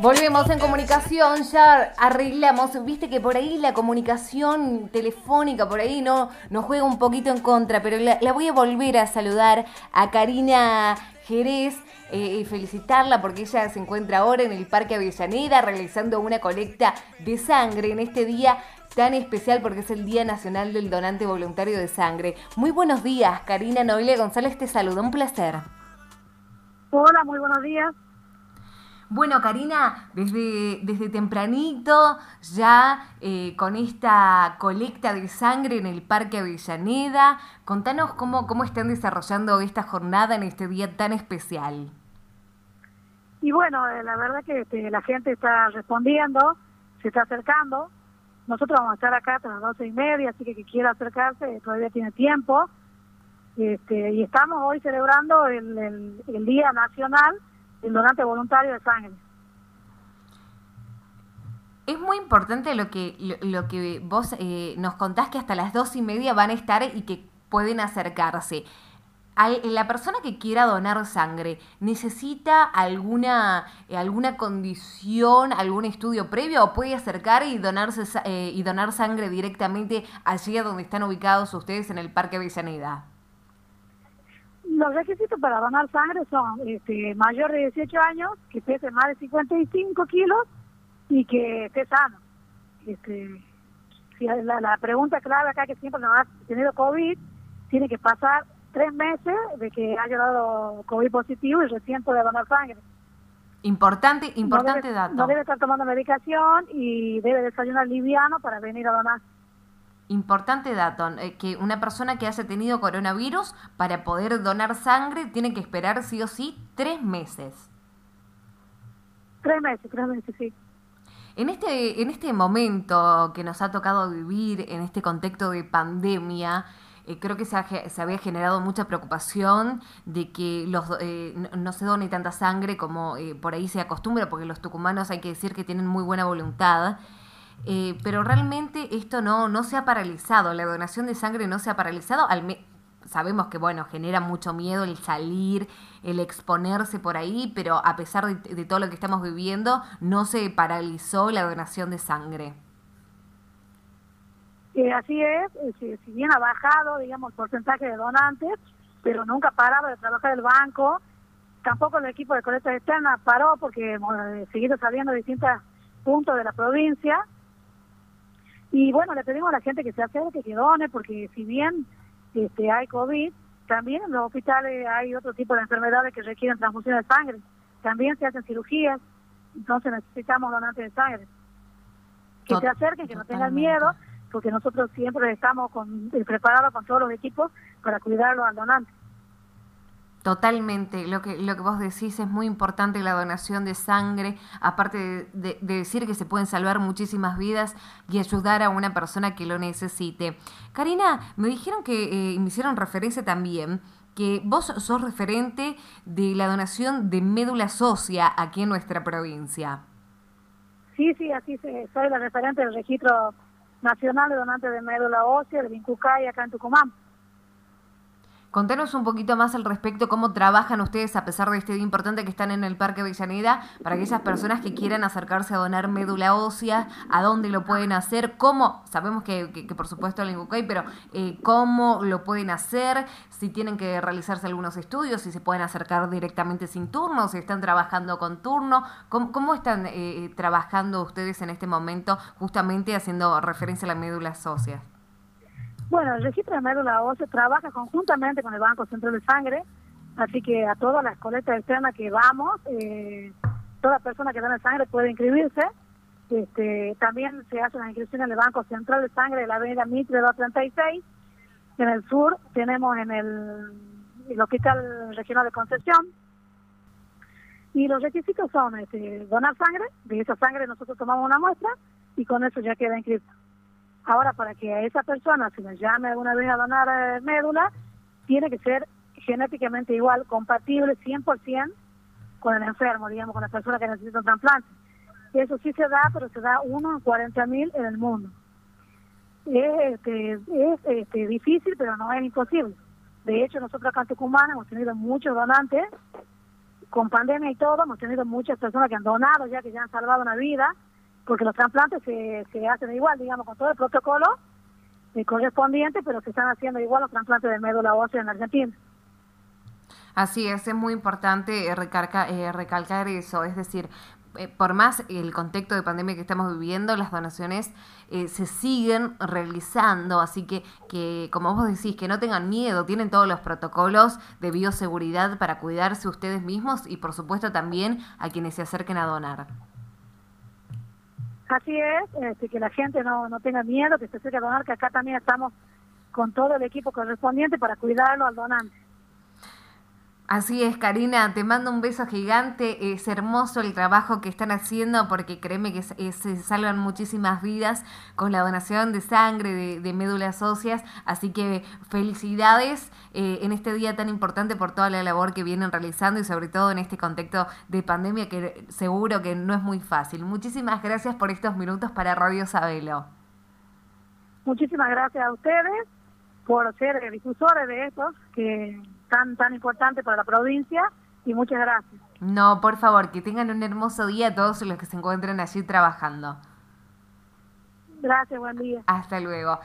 Volvemos en comunicación, ya arreglamos, viste que por ahí la comunicación telefónica, por ahí no nos juega un poquito en contra, pero la, voy a volver a saludar a Karina Jerez eh, y felicitarla porque ella se encuentra ahora en el Parque Avellaneda realizando una colecta de sangre en este día tan especial porque es el Día Nacional del Donante Voluntario de Sangre. Muy buenos días, Karina Noelia González te saluda, un placer. Hola, muy buenos días. Bueno, Karina, desde, desde tempranito, ya eh, con esta colecta de sangre en el Parque Avellaneda, contanos cómo, cómo están desarrollando esta jornada en este día tan especial. Y bueno, eh, la verdad que este, la gente está respondiendo, se está acercando. Nosotros vamos a estar acá hasta las doce y media, así que quien quiera acercarse todavía tiene tiempo. Este, y estamos hoy celebrando el, el Día Nacional el donante voluntario de sangre. Es muy importante lo que, lo, que vos eh, nos contás que hasta las dos y media van a estar y que pueden acercarse. la persona que quiera donar sangre, ¿necesita alguna, eh, alguna condición, algún estudio previo o puede acercar y, donarse, eh, y donar sangre directamente allí donde están ubicados ustedes en el Parque Avellaneda? Los requisitos para donar sangre son este, mayor de 18 años, que pese más de 55 kilos y que esté sano. Este, la, la pregunta clave acá que siempre nos ha tenido COVID, tiene que pasar tres meses de que haya dado COVID positivo y recién puede donar sangre. Importante, importante dato. No debe estar tomando medicación y debe desayunar liviano para venir a donar. Importante dato, eh, que una persona que haya tenido coronavirus para poder donar sangre tiene que esperar sí o sí tres meses. Tres meses, tres meses, sí. En este, en este momento que nos ha tocado vivir, en este contexto de pandemia, eh, creo que se, se, había generado mucha preocupación de que los, eh, no, se done tanta sangre como por ahí se acostumbra, porque los tucumanos hay que decir que tienen muy buena voluntad eh, pero realmente esto no, no se ha paralizado, la donación de sangre no se ha paralizado, al sabemos que bueno, genera mucho miedo el salir, el exponerse por ahí, pero a pesar de, todo lo que estamos viviendo, no se paralizó la donación de sangre. así es, eh, si, bien ha bajado, digamos, el porcentaje de donantes, pero nunca paraba de trabajar el banco, tampoco el equipo de colecta externa paró porque hemos eh, seguido saliendo de distintos puntos de la provincia, y bueno, le pedimos a la gente que se acerque, que done, porque si bien este, hay COVID, también en los hospitales hay otro tipo de enfermedades que requieren transfusión de sangre. También se hacen cirugías, entonces necesitamos donantes de sangre. Que se acerquen, que no tengan miedo, porque nosotros siempre estamos con, eh, preparados con todos los equipos para cuidarlos al donante. Totalmente, lo que, lo que vos decís es muy importante la donación de sangre, aparte de, decir que se pueden salvar muchísimas vidas y ayudar a una persona que lo necesite. Karina, me dijeron que eh, me hicieron referencia también que vos sos referente de la donación de médula ósea aquí en nuestra provincia. Sí, sí, así soy la referente del registro nacional de donantes de médula ósea de Vincucay acá en Tucumán. Contanos un poquito más al respecto, cómo trabajan ustedes a pesar de este día importante que están en el Parque Avellaneda, para aquellas personas que quieran acercarse a donar médula ósea, a dónde lo pueden hacer, cómo, sabemos que, que, por supuesto en Incucay, pero eh, cómo lo pueden hacer, si tienen que realizarse algunos estudios, si se pueden acercar directamente sin turno, si están trabajando con turno, cómo, están eh, trabajando ustedes en este momento justamente haciendo referencia a la médula ósea. Bueno, el registro de médula ósea trabaja conjuntamente con el Banco Central de Sangre, así que a todas las colectas externas que vamos, eh, toda persona que da sangre puede inscribirse. Este, también se hace una inscripción en el Banco Central de Sangre de la avenida Mitre 236. En el sur tenemos en el, el Hospital Regional de Concepción. Y los requisitos son este, donar sangre, de esa sangre nosotros tomamos una muestra y con eso ya queda inscrito. Ahora, para que a esa persona se le llame alguna vez a donar eh, médula, tiene que ser genéticamente igual, compatible 100% con el enfermo, digamos, con la persona que necesita un trasplante. Eso sí se da, pero se da uno en 40 mil en el mundo. Es, este, es este, difícil, pero no es imposible. De hecho, nosotros acá en Tucumán hemos tenido muchos donantes con pandemia y todo, hemos tenido muchas personas que han donado ya, que ya han salvado una vida, porque los trasplantes se, se hacen igual, digamos, con todo el protocolo eh, correspondiente, pero se están haciendo igual los trasplantes de médula ósea en Argentina. Así es, es muy importante recalcar, eh, recalcar eso, es decir, eh, por más el contexto de pandemia que estamos viviendo, las donaciones eh, se siguen realizando, así que, que, como vos decís, que no tengan miedo, tienen todos los protocolos de bioseguridad para cuidarse ustedes mismos y por supuesto también a quienes se acerquen a donar. Así es, este, que la gente no, no tenga miedo, que se acerque a donar, que acá también estamos con todo el equipo correspondiente para cuidarlo al donante. Así es, Karina, te mando un beso gigante. Es hermoso el trabajo que están haciendo porque créeme que se salvan muchísimas vidas con la donación de sangre, de, médulas óseas. Así que felicidades eh, en este día tan importante por toda la labor que vienen realizando y sobre todo en este contexto de pandemia que seguro que no es muy fácil. Muchísimas gracias por estos minutos para Radio Sabelo. Muchísimas gracias a ustedes por ser difusores de estos que tan, tan importante para la provincia y muchas gracias. No, por favor, que tengan un hermoso día todos los que se encuentren allí trabajando. Gracias, buen día. Hasta luego.